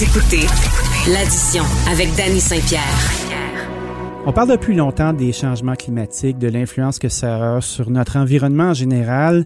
Écoutez l'addition avec Danny Saint-Pierre. On parle depuis longtemps des changements climatiques, de l'influence que ça a sur notre environnement en général.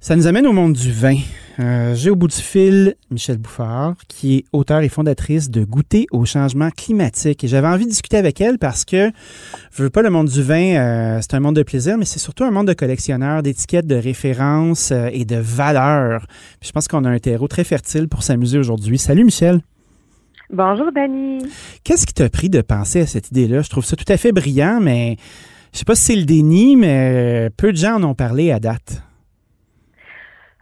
Ça nous amène au monde du vin. Euh, J'ai au bout du fil Michel Bouffard, qui est auteur et fondatrice de Goûter au changement climatique. Et j'avais envie de discuter avec elle parce que, je veux pas, le monde du vin, euh, c'est un monde de plaisir, mais c'est surtout un monde de collectionneurs, d'étiquettes, de références euh, et de valeurs. Puis je pense qu'on a un terreau très fertile pour s'amuser aujourd'hui. Salut Michel. Bonjour Dani. Qu'est-ce qui t'a pris de penser à cette idée-là? Je trouve ça tout à fait brillant, mais je sais pas si c'est le déni, mais peu de gens en ont parlé à date.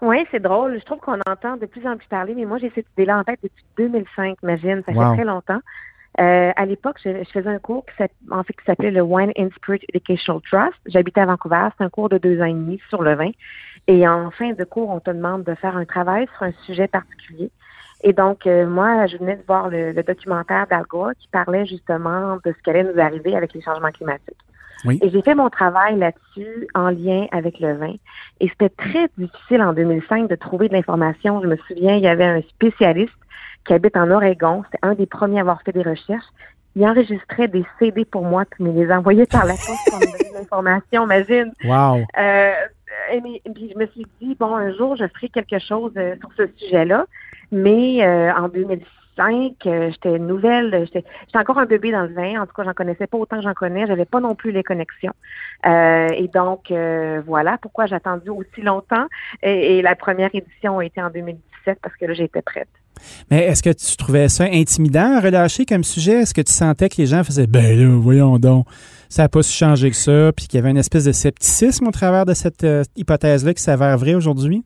Oui, c'est drôle. Je trouve qu'on entend de plus en plus parler, mais moi, j'ai cette idée-là en tête depuis 2005, imagine. Ça fait très longtemps. Euh, à l'époque, je, faisais un cours qui, en fait, qui s'appelait le Wine and Spirit Educational Trust. J'habitais à Vancouver. C'est un cours de deux ans et demi sur le vin. Et en fin de cours, on te demande de faire un travail sur un sujet particulier. Et donc, euh, moi, je venais de voir le, documentaire d'Al Gore qui parlait justement de ce qui allait nous arriver avec les changements climatiques. Et j'ai fait mon travail là-dessus en lien avec le vin. Et c'était très difficile en 2005 de trouver de l'information. Je me souviens, il y avait un spécialiste qui habite en Oregon. C'était un des premiers à avoir fait des recherches. Il enregistrait des CD pour moi, puis il me les envoyait par la poste pour me donner de l'information, imagine. Wow. Euh, et, puis je me suis dit, bon, un jour, je ferai quelque chose euh, sur ce sujet-là. Mais euh, en 2006, euh, j'étais nouvelle, j'étais encore un bébé dans le vin. En tout cas, j'en connaissais pas autant que j'en connais. J'avais pas non plus les connexions. Euh, et donc, euh, voilà pourquoi j'ai attendu aussi longtemps. Et, la première édition a été en 2017 parce que là, j'étais prête. Mais est-ce que tu trouvais ça intimidant à relâcher comme sujet? Est-ce que tu sentais que les gens faisaient, ben là, voyons donc, ça n'a pas su changer que ça, puis qu'il y avait une espèce de scepticisme au travers de cette hypothèse-là qui s'avère vraie aujourd'hui?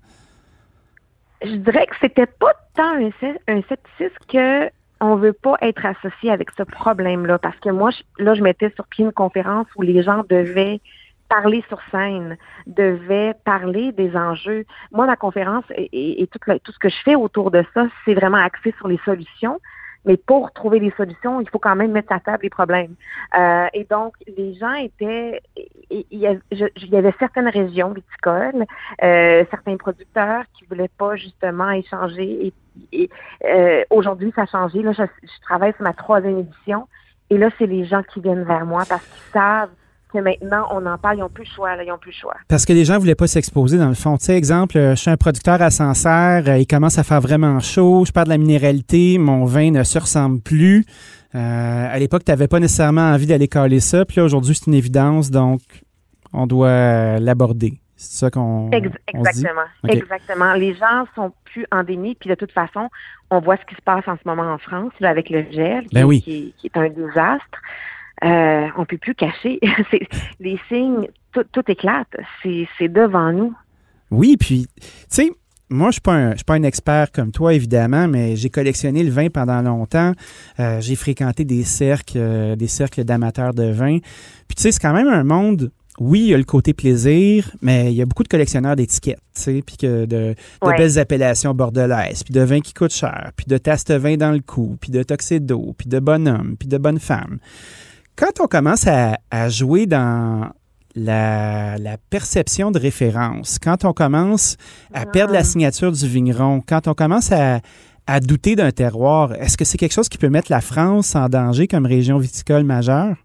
Je dirais que c'était pas tant un, un scepticisme que veut pas être associé avec ce problème-là. Parce que moi, là, je mettais sur pied une conférence où les gens devaient parler sur scène, devaient parler des enjeux. Moi, ma conférence et, tout ce que je fais autour de ça, c'est vraiment axé sur les solutions. Mais pour trouver des solutions, il faut quand même mettre à table les problèmes. Euh, et donc, les gens étaient, il y, avait, certaines régions viticoles, euh, certains producteurs qui voulaient pas justement échanger. Et, euh, aujourd'hui, ça a changé. Là, je, je travaille sur ma troisième édition. Et là, c'est les gens qui viennent vers moi parce qu'ils savent que maintenant, on en parle, ils n'ont plus le choix, là, ils n'ont plus le choix. Parce que les gens ne voulaient pas s'exposer, dans le fond. Tu sais, exemple, euh, je suis un producteur à Sancerre, euh, il commence à faire vraiment chaud, je perds de la minéralité, mon vin ne se ressemble plus. Euh, à l'époque, tu n'avais pas nécessairement envie d'aller caler ça, puis là, aujourd'hui, c'est une évidence, donc on doit l'aborder. C'est ça qu'on. exactement. Exactement. Les gens sont plus en déni, puis de toute façon, on voit ce qui se passe en ce moment en France, avec le gel, ben qui, qui est un désastre. Euh, on peut plus cacher. les signes, tout, éclate. C'est devant nous. Oui, puis, tu sais, moi, je ne suis pas un expert comme toi, évidemment, mais j'ai collectionné le vin pendant longtemps. Euh, j'ai fréquenté des cercles, euh, des cercles d'amateurs de vin. Puis, tu sais, c'est quand même un monde oui, il y a le côté plaisir, mais il y a beaucoup de collectionneurs d'étiquettes, tu sais, puis de, de belles appellations bordelaises, puis de vins qui coûtent cher, puis de taste vin dans le cou, puis de d'eau, puis de bonhommes, puis de bonnes femmes quand on commence à, jouer dans la, perception de référence, quand on commence à perdre la ah. signature du vigneron, quand on commence à, douter d'un terroir, est-ce que c'est quelque chose qui peut mettre la France en danger comme région viticole majeure?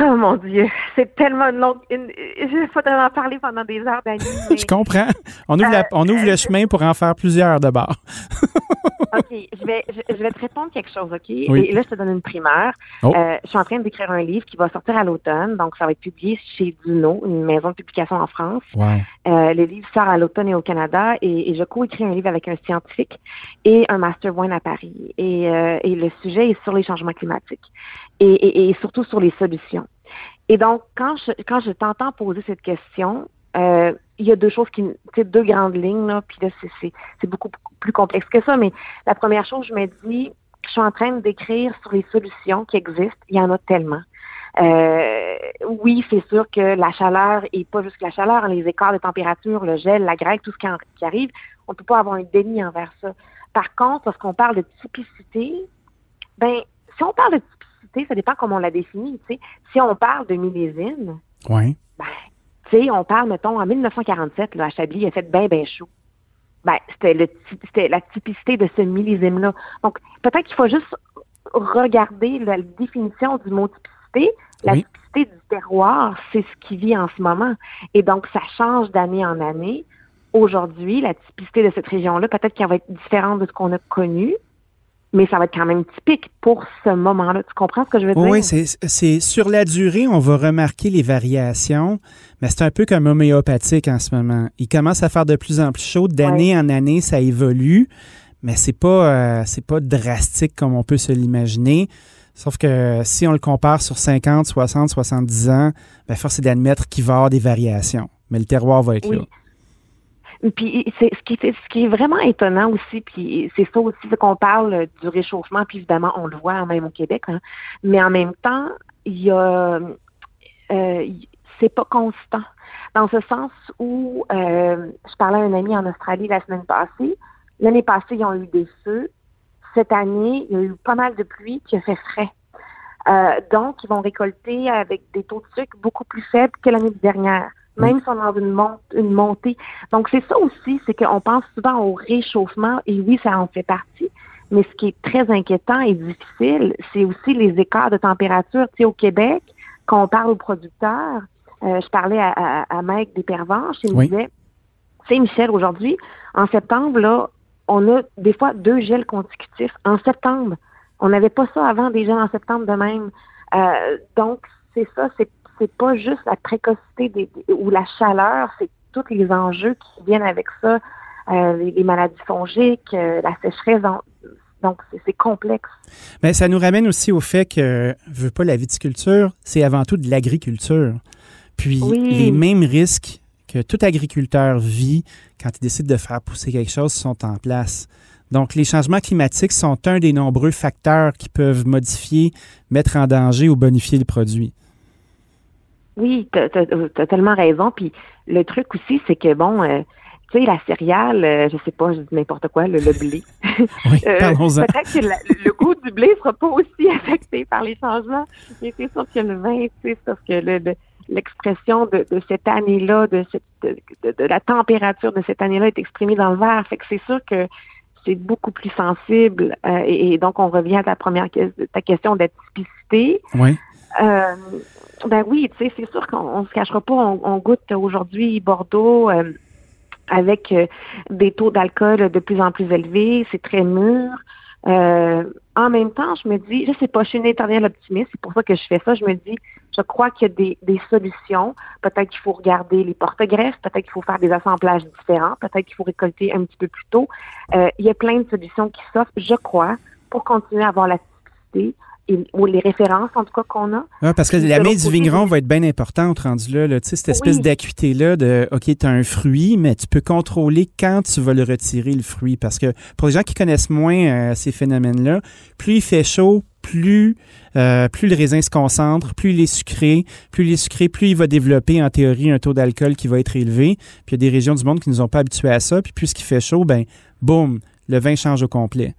Oh mon Dieu, c'est tellement long. Je faudrait en parler pendant des heures d'années. je comprends. On ouvre, on ouvre le euh, chemin pour en faire plusieurs d'abord. OK, je vais, je, vais te répondre quelque chose, OK? Et là, je te donne une primeur. Oh. Euh, je suis en train d'écrire un livre qui va sortir à l'automne, donc ça va être publié chez Duno, une maison de publication en France. Euh, le livre sort à l'automne et au Canada, et, je co-écris un livre avec un scientifique et un master wine à Paris. Et, et le sujet est sur les changements climatiques et, et surtout sur les solutions. Et donc, quand je, quand je t'entends poser cette question, euh, il y a deux choses qui, deux grandes lignes, là, puis là, c'est beaucoup plus complexe que ça, mais la première chose, je me dis, je suis en train d'écrire sur les solutions qui existent, il y en a tellement. Euh, oui, c'est sûr que la chaleur, et pas juste la chaleur, hein, les écarts de température, le gel, la grêle, tout ce qui, arrive, on ne peut pas avoir un déni envers ça. Par contre, lorsqu'on parle de typicité, ben, si on parle de ça dépend comment on la définit. Si on parle de millésime, ouais. ben, on parle, mettons, en 1947, là, à Chablis, il a fait bien, bien chaud. ben, c'était la typicité de ce millésime-là. Donc, peut-être qu'il faut juste regarder la définition du mot typicité. La typicité du terroir, c'est ce qui vit en ce moment. Et donc, ça change d'année en année. Aujourd'hui, la typicité de cette région-là, peut-être qu'elle va être différente de ce qu'on a connu, mais ça va être quand même typique pour ce moment-là. Tu comprends ce que je veux dire? Oui, c'est sur la durée, on va remarquer les variations, mais c'est un peu comme homéopathique en ce moment. Il commence à faire de plus en plus chaud, d'année en année, ça évolue, mais c'est pas euh, c'est pas drastique comme on peut se l'imaginer. Sauf que si on le compare sur 50, 60, 70 ans, bien, force est d'admettre qu'il va y avoir des variations. Mais le terroir va être là. Puis c'est ce qui est ce qui est vraiment étonnant aussi, puis c'est ça aussi qu'on parle du réchauffement, puis évidemment on le voit même au Québec, hein, mais en même temps il y a euh, c'est pas constant dans ce sens où euh, je parlais à un ami en Australie la semaine passée. L'année passée ils ont eu des feux. Cette année il y a eu pas mal de pluie qui a fait frais. Euh, donc, ils vont récolter avec des taux de sucre beaucoup plus faibles que l'année dernière même si on a une, une montée. Donc, c'est ça aussi, c'est qu'on pense souvent au réchauffement, et oui, ça en fait partie, mais ce qui est très inquiétant et difficile, c'est aussi les écarts de température. Tu sais, au Québec, quand on parle aux producteurs, euh, je parlais à, à, à Mike Despervenches, il me disait, tu sais, Michel, aujourd'hui, en septembre, là, on a des fois deux gels consécutifs. En septembre, on n'avait pas ça avant des gels en septembre de même. Euh, donc, c'est ça, c'est c'est pas juste la précocité des, ou la chaleur, c'est tous les enjeux qui viennent avec ça, euh, les, maladies fongiques, euh, la sécheresse. donc, c'est complexe. Mais ça nous ramène aussi au fait que, veux pas la viticulture, c'est avant tout de l'agriculture. Puis, les mêmes risques que tout agriculteur vit quand il décide de faire pousser quelque chose sont en place. Donc, les changements climatiques sont un des nombreux facteurs qui peuvent modifier, mettre en danger ou bonifier le produit. Oui, tu as, tellement raison. Puis le truc aussi, c'est que bon, euh, tu sais, la céréale, euh, je sais pas, je dis n'importe quoi, le, blé. oui, euh, Peut-être que le goût du blé sera pas aussi affecté par les changements. Mais c'est sûr que le vin, sais, parce que l'expression de, cette année-là, de, de, la température de cette année-là est exprimée dans le verre. Fait que c'est sûr que c'est beaucoup plus sensible. et, donc, on revient à ta première ta question d'atypicité. Oui. Ben oui, tu sais, c'est sûr qu'on se cachera pas. On, goûte aujourd'hui Bordeaux euh, avec euh, des taux d'alcool de plus en plus élevés. C'est très mûr. Euh, en même temps, je me dis, je sais pas, je suis une éternelle optimiste. C'est pour ça que je fais ça. Je me dis, je crois qu'il y a des, des solutions. Peut-être qu'il faut regarder les porte-greffes. Peut-être qu'il faut faire des assemblages différents. Peut-être qu'il faut récolter un petit peu plus tôt. il y a plein de solutions qui s'offrent, je crois, pour continuer à avoir la ou les références, en tout cas, qu'on a. Parce que la main du vigneron va être bien importante rendu là. là. Cette espèce d'acuité-là de OK, tu as un fruit, mais tu peux contrôler quand tu vas le retirer, le fruit. Parce que pour les gens qui connaissent moins euh, ces phénomènes-là, plus il fait chaud, plus, euh, plus le raisin se concentre, plus il est sucré, plus il est sucré, plus il va développer en théorie un taux d'alcool qui va être élevé. Puis il y a des régions du monde qui ne nous ont pas habitués à ça. Puis plus qu'il fait chaud, ben boum, le vin change au complet.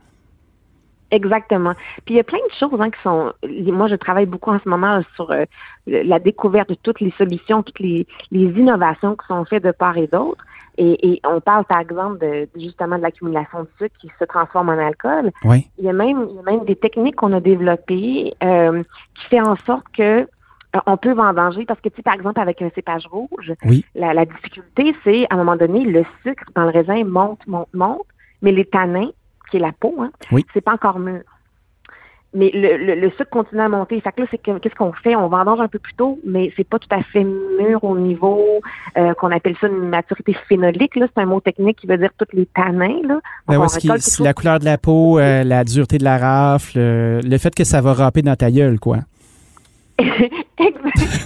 Exactement. Puis il y a plein de choses hein, qui sont. Moi, je travaille beaucoup en ce moment sur euh, la découverte de toutes les solutions, toutes les, les innovations qui sont faites de part et d'autre. Et, et, on parle, par exemple, de, justement de l'accumulation de sucre qui se transforme en alcool. Oui. Il y a même, il y a même des techniques qu'on a développées euh, qui fait en sorte que euh, on peut vendanger parce que, tu sais, par exemple, avec un cépage rouge, oui. la, la difficulté, c'est à un moment donné, le sucre dans le raisin monte, monte, monte, mais les tanins qui est la peau, hein, c'est pas encore mûr. Mais le, le, sucre continue à monter. Fait que là, c'est qu'est-ce qu'on fait? On vendange un peu plus tôt, mais c'est pas tout à fait mûr au niveau euh, qu'on appelle ça une maturité phénolique. Là, c'est un mot technique qui veut dire tous les tanins. Là. Ben la couleur de la peau, euh, la dureté de la rafle, euh, le fait que ça va râper dans ta gueule, quoi.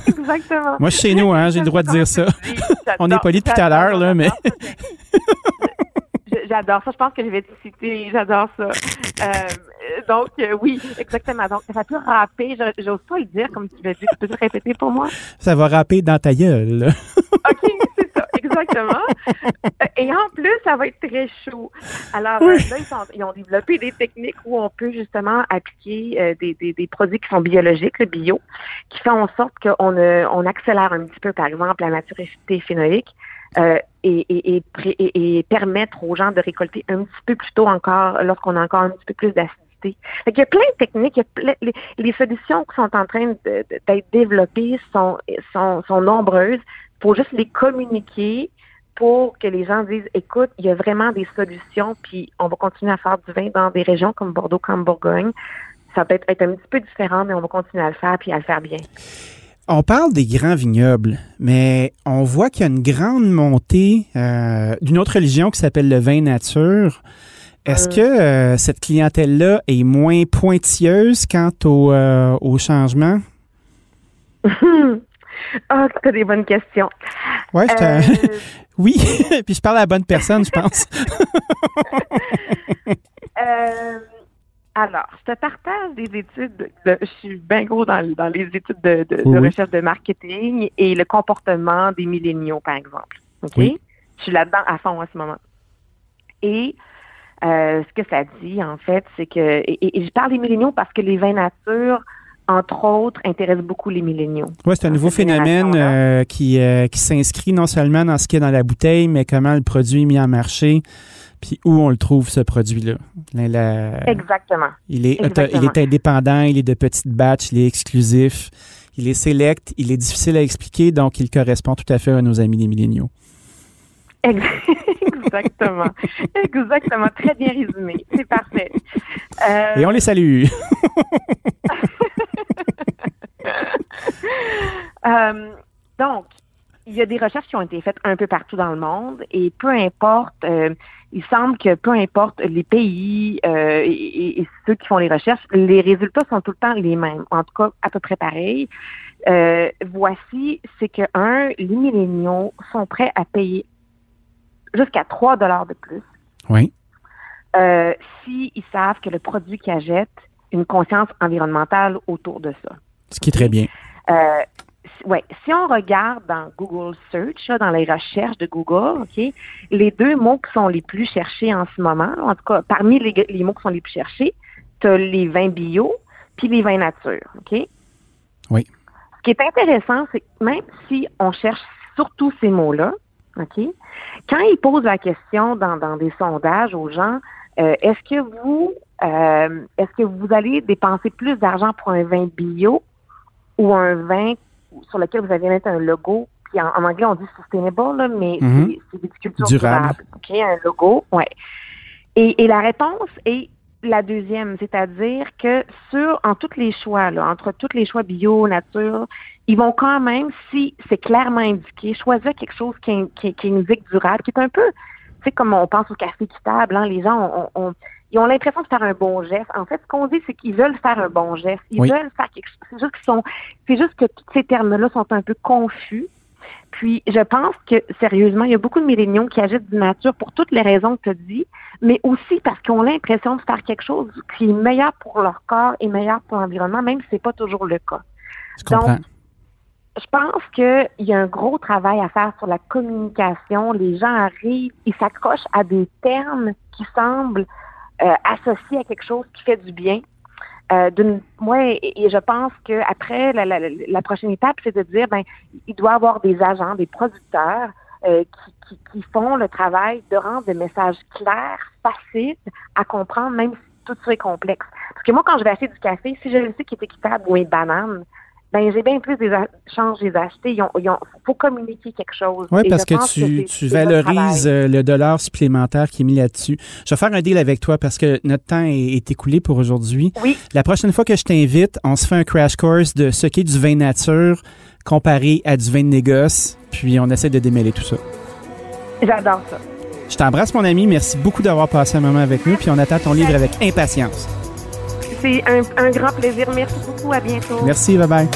Exactement. Moi, chez nous, hein, j'ai le droit de dire ça. On est poli depuis tout à l'heure, là, mais j'adore ça. Je pense que je vais te citer. J'adore ça. Euh, donc, euh, oui, exactement. Donc, ça peut râper. J'ose pas le dire comme tu l'as dit. Tu peux le répéter pour moi? Ça va râper dans ta gueule. OK, c'est ça. Exactement. Euh, et en plus, ça va être très chaud. Alors, là, ils, ont développé des techniques où on peut justement appliquer des, des, des, produits qui sont biologiques, le bio, qui font en sorte qu'on on accélère un petit peu, par exemple, la maturité phénolique euh, et, et, permettre aux gens de récolter un petit peu plus tôt encore lorsqu'on a encore un petit peu plus d'acidité. Il y a plein de techniques, les, solutions qui sont en train d'être développées sont, sont, sont nombreuses. Il faut juste les communiquer pour que les gens disent, écoute, il y a vraiment des solutions, puis on va continuer à faire du vin dans des régions comme Bordeaux, comme Bourgogne. Ça peut être un petit peu différent, mais on va continuer à le faire, puis à le faire bien. On parle des grands vignobles, mais on voit qu'il y a une grande montée euh, d'une autre religion qui s'appelle le vin nature. Est-ce que euh, cette clientèle-là est moins pointilleuse quant au, euh, au changement? Ah, oh, des bonnes questions. Ouais, oui, puis je parle à la bonne personne, je pense. Alors, je te partage des études, je suis bien gros dans, les études de, recherche de marketing et le comportement des milléniaux, par exemple. OK? Je suis là-dedans à fond en ce moment. Et euh, ce que ça dit, en fait, c'est que, et, je parle des milléniaux parce que les vins nature, entre autres, intéressent beaucoup les milléniaux. Oui, c'est un nouveau phénomène euh, qui, euh, qui s'inscrit non seulement dans ce qui est dans la bouteille, mais comment le produit est mis en marché puis où on le trouve, ce produit-là. Exactement. Il est, il est indépendant, il est de petites batches, il est exclusif, il est select, il est difficile à expliquer, donc il correspond tout à fait à nos amis les milléniaux. Exactement. Exactement. Très bien résumé. C'est parfait. Et on les salue. Euh, donc, il y a des recherches qui ont été faites un peu partout dans le monde et peu importe, euh, il semble que peu importe les pays euh, et, ceux qui font les recherches, les résultats sont tout le temps les mêmes, en tout cas à peu près pareils. Euh, voici, c'est que, un, les milléniaux sont prêts à payer jusqu'à 3 dollars de plus. Oui. Euh, S'ils savent que le produit qu'ils achètent, une conscience environnementale autour de ça. Ce qui est très bien. Euh, ouais, si on regarde dans Google Search, dans les recherches de Google, ok, les deux mots qui sont les plus cherchés en ce moment, en tout cas parmi les, mots qui sont les plus cherchés, tu as les vins bio puis les vins nature, ok? Oui. Ce qui est intéressant, c'est que même si on cherche surtout ces mots-là, ok, quand ils posent la question dans, dans des sondages aux gens, euh, est-ce que vous euh, est-ce que vous allez dépenser plus d'argent pour un vin bio ou un vin sur lequel vous allez mettre un logo. Puis en, anglais, on dit sustainable, là, mais mhm. c'est viticulture durable. durable. OK, un logo, ouais. Et, et la réponse est la deuxième, c'est-à-dire que sur en tous les choix, là, entre tous les choix bio, nature, ils vont quand même, si c'est clairement indiqué, choisir quelque chose qui, qui, qui indique durable, qui est un peu, tu sais, comme on pense au café équitable, hein, les gens ont, ils ont l'impression de faire un bon geste. En fait, ce qu'on dit, c'est qu'ils veulent faire un bon geste. Ils veulent faire quelque chose. C'est juste qu'ils sont, c'est juste que tous ces termes-là sont un peu confus. Puis, je pense que, sérieusement, il y a beaucoup de milléniaux qui agissent du nature pour toutes les raisons que tu as dit, mais aussi parce qu'ils ont l'impression de faire quelque chose qui est meilleur pour leur corps et meilleur pour l'environnement, même si c'est pas toujours le cas. Je Donc, je pense qu'il y a un gros travail à faire sur la communication. Les gens arrivent, ils s'accrochent à des termes qui semblent associé à quelque chose qui fait du bien. Euh, moi, et, je pense que après la, la, la, prochaine étape, c'est de dire, ben, il doit y avoir des agents, des producteurs euh, qui, qui, qui, font le travail de rendre des messages clairs, faciles à comprendre, même si tout ça est complexe. Parce que moi, quand je vais acheter du café, si je le sais qu'il est équitable ou une banane, ben j'ai bien plus des chances les acheter. Il faut communiquer quelque chose. Oui, parce que tu, valorises euh, le dollar supplémentaire qui est mis là-dessus. Je vais faire un deal avec toi parce que notre temps est, écoulé pour aujourd'hui. Oui. La prochaine fois que je t'invite, on se fait un crash course de ce qu'est du vin nature comparé à du vin de négoce, puis on essaie de démêler tout ça. J'adore ça. Je t'embrasse, mon ami. Merci beaucoup d'avoir passé un moment avec nous, puis on attend ton livre avec impatience. C'est un, grand plaisir. Merci beaucoup. À bientôt. Merci. Bye bye.